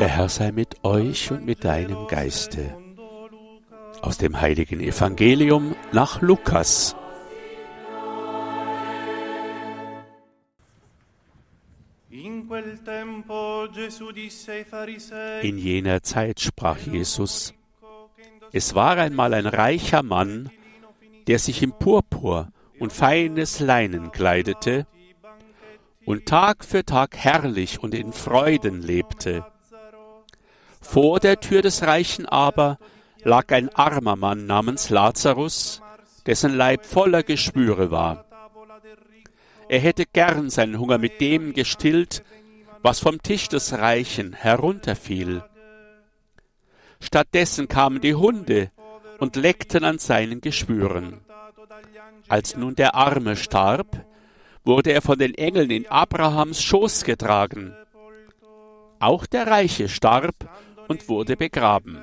Der Herr sei mit euch und mit deinem Geiste. Aus dem heiligen Evangelium nach Lukas. In jener Zeit sprach Jesus, es war einmal ein reicher Mann, der sich im Purpur und feines Leinen kleidete und Tag für Tag herrlich und in Freuden lebte. Vor der Tür des Reichen aber lag ein armer Mann namens Lazarus, dessen Leib voller Geschwüre war. Er hätte gern seinen Hunger mit dem gestillt, was vom Tisch des Reichen herunterfiel. Stattdessen kamen die Hunde und leckten an seinen Geschwüren. Als nun der Arme starb, wurde er von den Engeln in Abrahams Schoß getragen. Auch der Reiche starb und wurde begraben.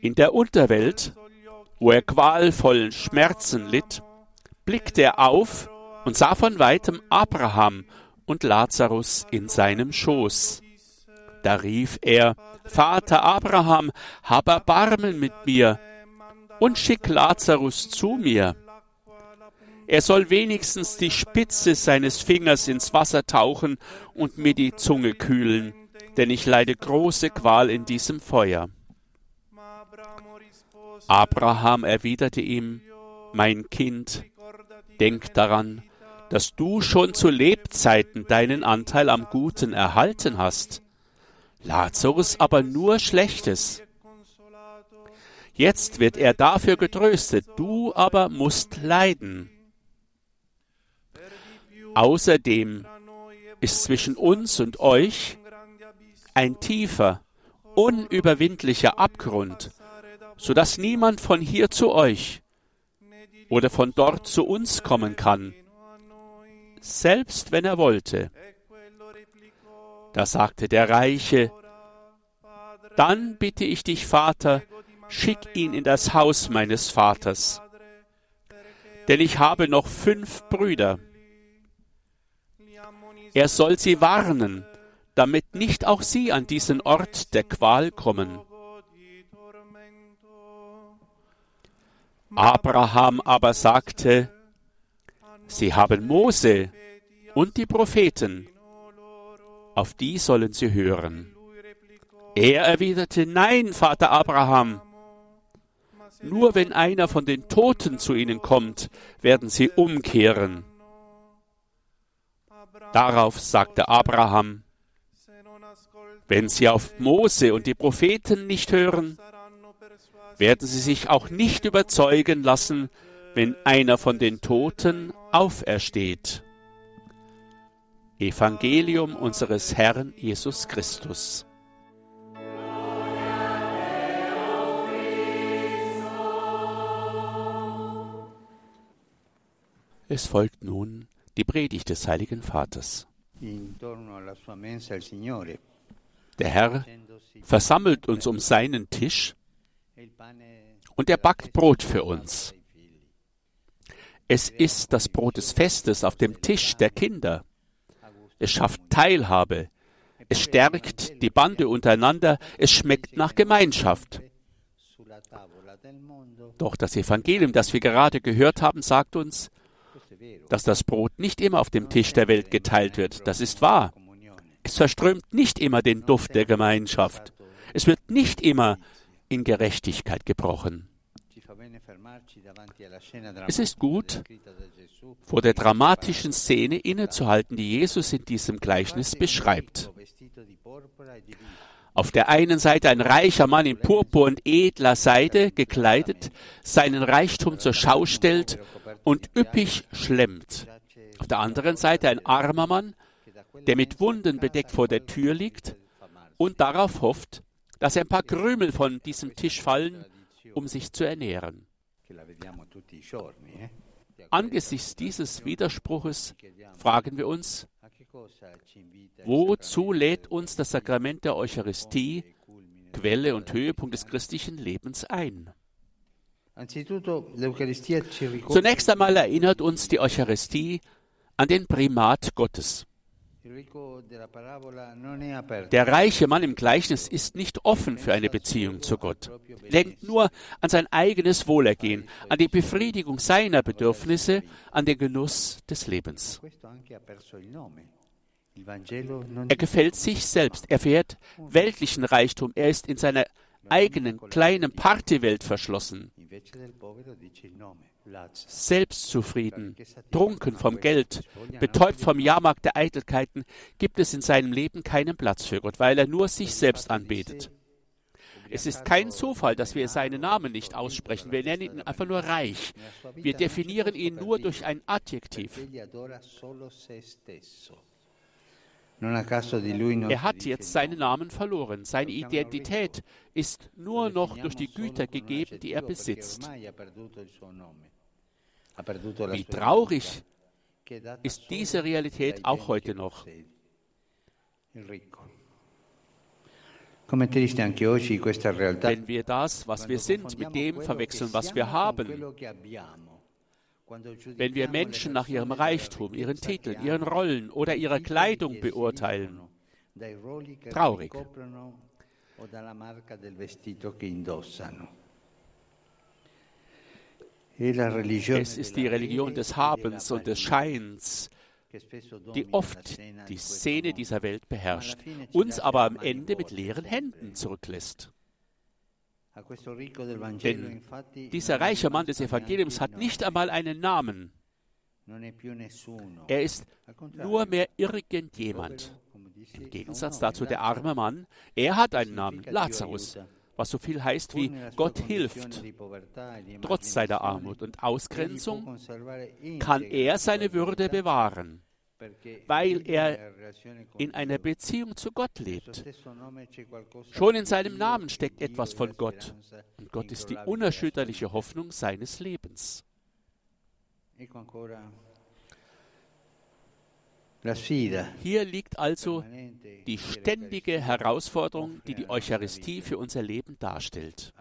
In der Unterwelt, wo er qualvollen Schmerzen litt, blickte er auf und sah von weitem Abraham und Lazarus in seinem Schoß. Da rief er, Vater Abraham, hab Erbarmen mit mir und schick Lazarus zu mir. Er soll wenigstens die Spitze seines Fingers ins Wasser tauchen und mir die Zunge kühlen, denn ich leide große Qual in diesem Feuer. Abraham erwiderte ihm, Mein Kind, denk daran, dass du schon zu Lebzeiten deinen Anteil am Guten erhalten hast, Lazarus aber nur Schlechtes. Jetzt wird er dafür getröstet, du aber musst leiden. Außerdem ist zwischen uns und euch ein tiefer, unüberwindlicher Abgrund, so dass niemand von hier zu euch oder von dort zu uns kommen kann, selbst wenn er wollte. Da sagte der Reiche, dann bitte ich dich, Vater, schick ihn in das Haus meines Vaters, denn ich habe noch fünf Brüder. Er soll sie warnen, damit nicht auch sie an diesen Ort der Qual kommen. Abraham aber sagte, Sie haben Mose und die Propheten, auf die sollen sie hören. Er erwiderte, Nein, Vater Abraham, nur wenn einer von den Toten zu ihnen kommt, werden sie umkehren. Darauf sagte Abraham, wenn sie auf Mose und die Propheten nicht hören, werden sie sich auch nicht überzeugen lassen, wenn einer von den Toten aufersteht. Evangelium unseres Herrn Jesus Christus. Es folgt nun die Predigt des Heiligen Vaters. Der Herr versammelt uns um seinen Tisch und er backt Brot für uns. Es ist das Brot des Festes auf dem Tisch der Kinder. Es schafft Teilhabe. Es stärkt die Bande untereinander. Es schmeckt nach Gemeinschaft. Doch das Evangelium, das wir gerade gehört haben, sagt uns, dass das Brot nicht immer auf dem Tisch der Welt geteilt wird. Das ist wahr. Es verströmt nicht immer den Duft der Gemeinschaft. Es wird nicht immer in Gerechtigkeit gebrochen. Es ist gut, vor der dramatischen Szene innezuhalten, die Jesus in diesem Gleichnis beschreibt. Auf der einen Seite ein reicher Mann in Purpur und edler Seide gekleidet, seinen Reichtum zur Schau stellt und üppig schlemmt. Auf der anderen Seite ein armer Mann, der mit Wunden bedeckt vor der Tür liegt und darauf hofft, dass ein paar Krümel von diesem Tisch fallen, um sich zu ernähren. Angesichts dieses Widerspruches fragen wir uns, wozu lädt uns das Sakrament der Eucharistie, Quelle und Höhepunkt des christlichen Lebens ein? Zunächst einmal erinnert uns die Eucharistie an den Primat Gottes. Der reiche Mann im Gleichnis ist nicht offen für eine Beziehung zu Gott, denkt nur an sein eigenes Wohlergehen, an die Befriedigung seiner Bedürfnisse, an den Genuss des Lebens. Er gefällt sich selbst, er fährt weltlichen Reichtum, er ist in seiner eigenen kleinen Partywelt verschlossen selbstzufrieden, trunken vom Geld, betäubt vom Jahrmarkt der Eitelkeiten, gibt es in seinem Leben keinen Platz für Gott, weil er nur sich selbst anbetet. Es ist kein Zufall, dass wir seinen Namen nicht aussprechen. Wir nennen ihn einfach nur reich. Wir definieren ihn nur durch ein Adjektiv. Er hat jetzt seinen Namen verloren. Seine Identität ist nur noch durch die Güter gegeben, die er besitzt. Wie traurig ist diese Realität auch heute noch. Wenn wir das, was wir sind, mit dem verwechseln, was wir haben, wenn wir Menschen nach ihrem Reichtum, ihren Titeln, ihren Rollen oder ihrer Kleidung beurteilen, traurig. Es ist die Religion des Habens und des Scheins, die oft die Szene dieser Welt beherrscht, uns aber am Ende mit leeren Händen zurücklässt. Denn dieser reiche Mann des Evangeliums hat nicht einmal einen Namen. Er ist nur mehr irgendjemand. Im Gegensatz dazu der arme Mann, er hat einen Namen, Lazarus was so viel heißt wie Gott hilft. Trotz seiner Armut und Ausgrenzung kann er seine Würde bewahren, weil er in einer Beziehung zu Gott lebt. Schon in seinem Namen steckt etwas von Gott und Gott ist die unerschütterliche Hoffnung seines Lebens. Hier liegt also die ständige Herausforderung, die die Eucharistie für unser Leben darstellt.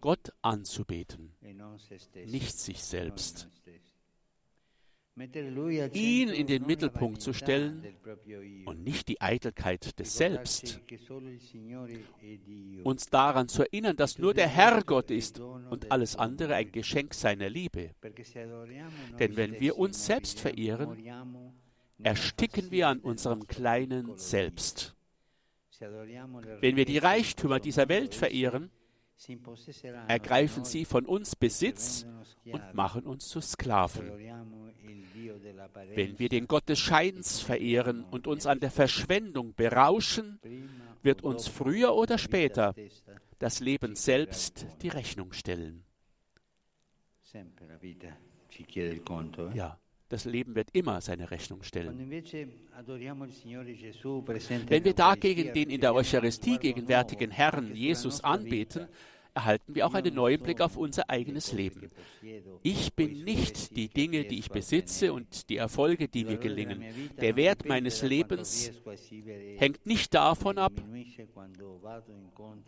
Gott anzubeten, nicht sich selbst. Ihn in den Mittelpunkt zu stellen und nicht die Eitelkeit des Selbst. Uns daran zu erinnern, dass nur der Herr Gott ist und alles andere ein Geschenk seiner Liebe. Denn wenn wir uns selbst verehren, ersticken wir an unserem kleinen Selbst. Wenn wir die Reichtümer dieser Welt verehren, ergreifen sie von uns Besitz und machen uns zu Sklaven. Wenn wir den Gott des Scheins verehren und uns an der Verschwendung berauschen, wird uns früher oder später das Leben selbst die Rechnung stellen. Ja, das Leben wird immer seine Rechnung stellen. Wenn wir dagegen den in der Eucharistie gegenwärtigen Herrn Jesus anbeten, erhalten wir auch einen neuen Blick auf unser eigenes Leben. Ich bin nicht die Dinge, die ich besitze und die Erfolge, die mir gelingen. Der Wert meines Lebens hängt nicht davon ab,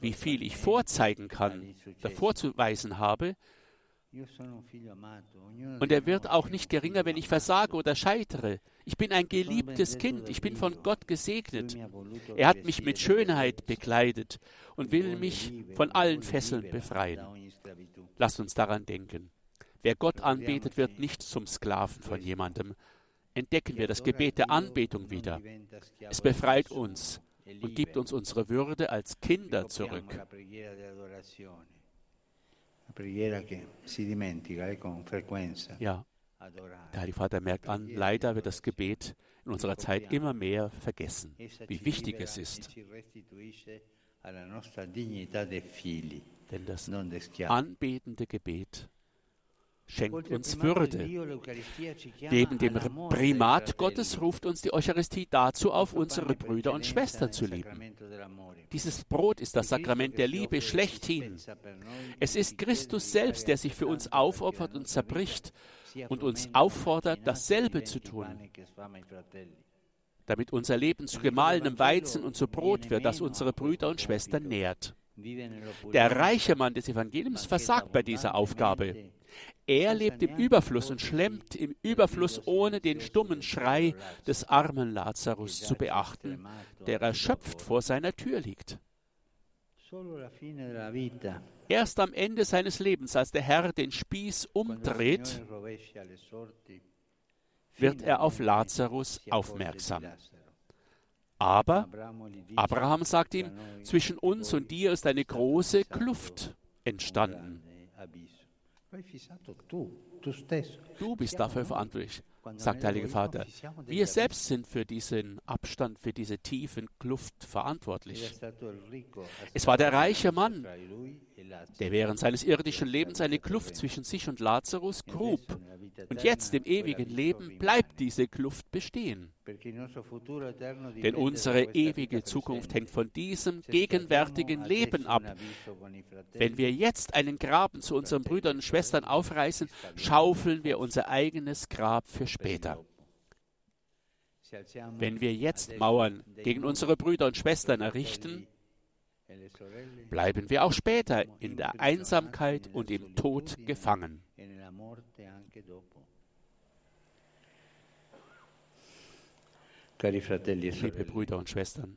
wie viel ich vorzeigen kann, vorzuweisen habe, und er wird auch nicht geringer, wenn ich versage oder scheitere. Ich bin ein geliebtes Kind, ich bin von Gott gesegnet. Er hat mich mit Schönheit bekleidet und will mich von allen Fesseln befreien. Lasst uns daran denken. Wer Gott anbetet, wird nicht zum Sklaven von jemandem. Entdecken wir das Gebet der Anbetung wieder. Es befreit uns und gibt uns unsere Würde als Kinder zurück. Eh, ja, der Heilige Vater merkt an, leider wird das Gebet in unserer Zeit immer mehr vergessen, wie wichtig es ist. Denn das anbetende Gebet schenkt uns Würde. Neben dem Primat Gottes ruft uns die Eucharistie dazu auf, unsere Brüder und Schwestern zu lieben. Dieses Brot ist das Sakrament der Liebe schlechthin. Es ist Christus selbst, der sich für uns aufopfert und zerbricht und uns auffordert, dasselbe zu tun, damit unser Leben zu gemahlenem Weizen und zu Brot wird, das unsere Brüder und Schwestern nährt. Der reiche Mann des Evangeliums versagt bei dieser Aufgabe. Er lebt im Überfluss und schlemmt im Überfluss, ohne den stummen Schrei des armen Lazarus zu beachten, der erschöpft vor seiner Tür liegt. Erst am Ende seines Lebens, als der Herr den Spieß umdreht, wird er auf Lazarus aufmerksam. Aber Abraham sagt ihm, zwischen uns und dir ist eine große Kluft entstanden. Du bist dafür verantwortlich, sagt der Heilige Vater. Wir selbst sind für diesen Abstand, für diese tiefen Kluft verantwortlich. Es war der reiche Mann, der während seines irdischen Lebens eine Kluft zwischen sich und Lazarus grub. Und jetzt im ewigen Leben bleibt diese Kluft bestehen. Denn unsere ewige Zukunft hängt von diesem gegenwärtigen Leben ab. Wenn wir jetzt einen Graben zu unseren Brüdern und Schwestern aufreißen, schaufeln wir unser eigenes Grab für später. Wenn wir jetzt Mauern gegen unsere Brüder und Schwestern errichten, bleiben wir auch später in der Einsamkeit und im Tod gefangen. Liebe Brüder und Schwestern,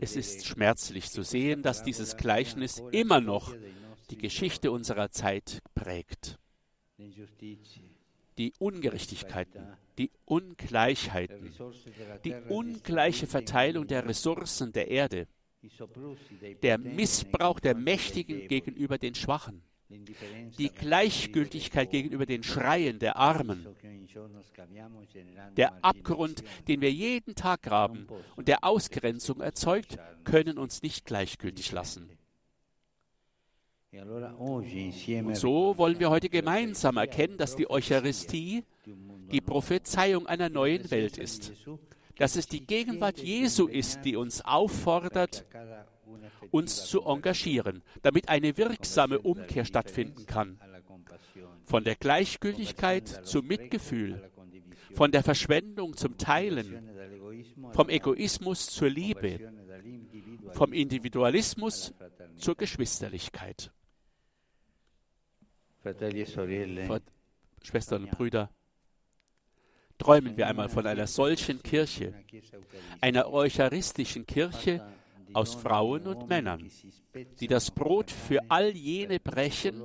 es ist schmerzlich zu sehen, dass dieses Gleichnis immer noch die Geschichte unserer Zeit prägt. Die Ungerechtigkeiten, die Ungleichheiten, die ungleiche Verteilung der Ressourcen der Erde, der Missbrauch der Mächtigen gegenüber den Schwachen, die Gleichgültigkeit gegenüber den Schreien der Armen, der Abgrund, den wir jeden Tag graben und der Ausgrenzung erzeugt, können uns nicht gleichgültig lassen. Und so wollen wir heute gemeinsam erkennen, dass die Eucharistie die Prophezeiung einer neuen Welt ist, dass es die Gegenwart Jesu ist, die uns auffordert, uns zu engagieren, damit eine wirksame Umkehr stattfinden kann. Von der Gleichgültigkeit zum Mitgefühl, von der Verschwendung zum Teilen, vom Egoismus zur Liebe, vom Individualismus zur Geschwisterlichkeit. Schwestern und Brüder, träumen wir einmal von einer solchen Kirche, einer eucharistischen Kirche, aus Frauen und Männern, die das Brot für all jene brechen,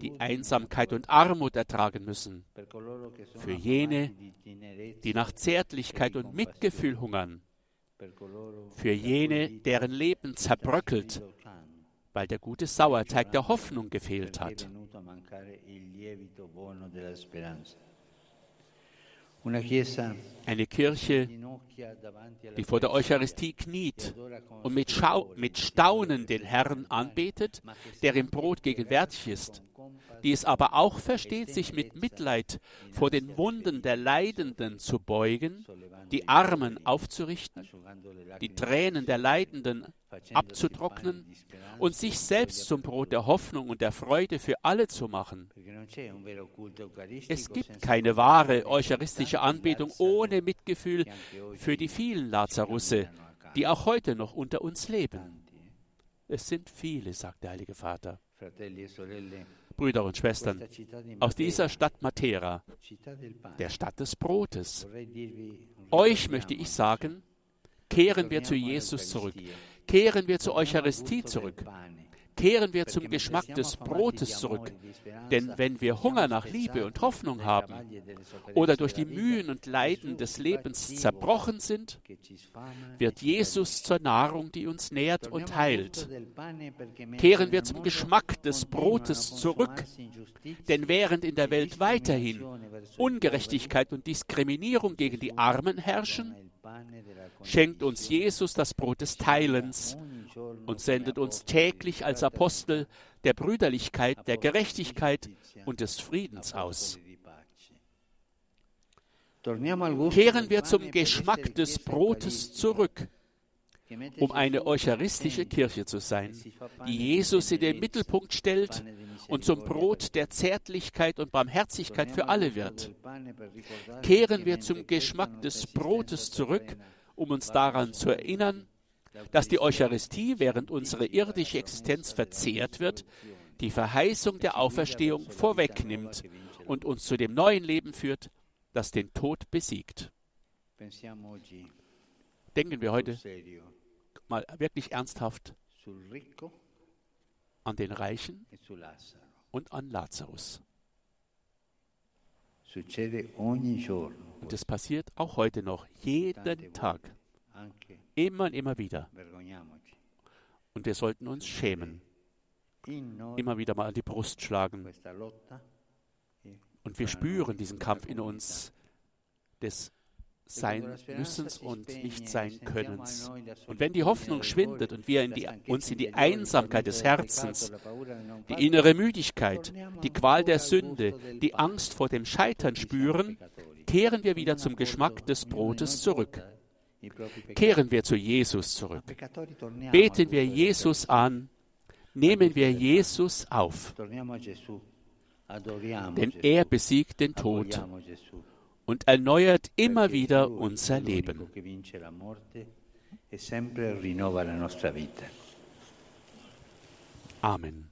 die Einsamkeit und Armut ertragen müssen, für jene, die nach Zärtlichkeit und Mitgefühl hungern, für jene, deren Leben zerbröckelt, weil der gute Sauerteig der Hoffnung gefehlt hat. Eine Kirche, die vor der Eucharistie kniet und mit, Schau mit Staunen den Herrn anbetet, der im Brot gegenwärtig ist, die es aber auch versteht, sich mit Mitleid vor den Wunden der Leidenden zu beugen, die Armen aufzurichten, die Tränen der Leidenden abzutrocknen und sich selbst zum Brot der Hoffnung und der Freude für alle zu machen. Es gibt keine wahre eucharistische Anbetung ohne Mitgefühl für die vielen Lazarusse, die auch heute noch unter uns leben. Es sind viele, sagt der Heilige Vater. Brüder und Schwestern, aus dieser Stadt Matera, der Stadt des Brotes, euch möchte ich sagen, kehren wir zu Jesus zurück. Kehren wir zur Eucharistie zurück. Kehren wir zum Geschmack des Brotes zurück. Denn wenn wir Hunger nach Liebe und Hoffnung haben oder durch die Mühen und Leiden des Lebens zerbrochen sind, wird Jesus zur Nahrung, die uns nährt und heilt. Kehren wir zum Geschmack des Brotes zurück. Denn während in der Welt weiterhin Ungerechtigkeit und Diskriminierung gegen die Armen herrschen, schenkt uns Jesus das Brot des Teilens und sendet uns täglich als Apostel der Brüderlichkeit, der Gerechtigkeit und des Friedens aus. Kehren wir zum Geschmack des Brotes zurück, um eine eucharistische Kirche zu sein, die Jesus in den Mittelpunkt stellt und zum Brot der Zärtlichkeit und Barmherzigkeit für alle wird. Kehren wir zum Geschmack des Brotes zurück, um uns daran zu erinnern, dass die Eucharistie, während unsere irdische Existenz verzehrt wird, die Verheißung der Auferstehung vorwegnimmt und uns zu dem neuen Leben führt, das den Tod besiegt. Denken wir heute mal wirklich ernsthaft an den Reichen und an Lazarus. Und es passiert auch heute noch, jeden Tag, immer und immer wieder. Und wir sollten uns schämen, immer wieder mal an die Brust schlagen. Und wir spüren diesen Kampf in uns des sein Müssens und nicht sein Könnens. Und wenn die Hoffnung schwindet und wir in die, uns in die Einsamkeit des Herzens, die innere Müdigkeit, die Qual der Sünde, die Angst vor dem Scheitern spüren, kehren wir wieder zum Geschmack des Brotes zurück. Kehren wir zu Jesus zurück. Beten wir Jesus an. Nehmen wir Jesus auf. Denn er besiegt den Tod und erneuert immer wieder unser Leben. Amen.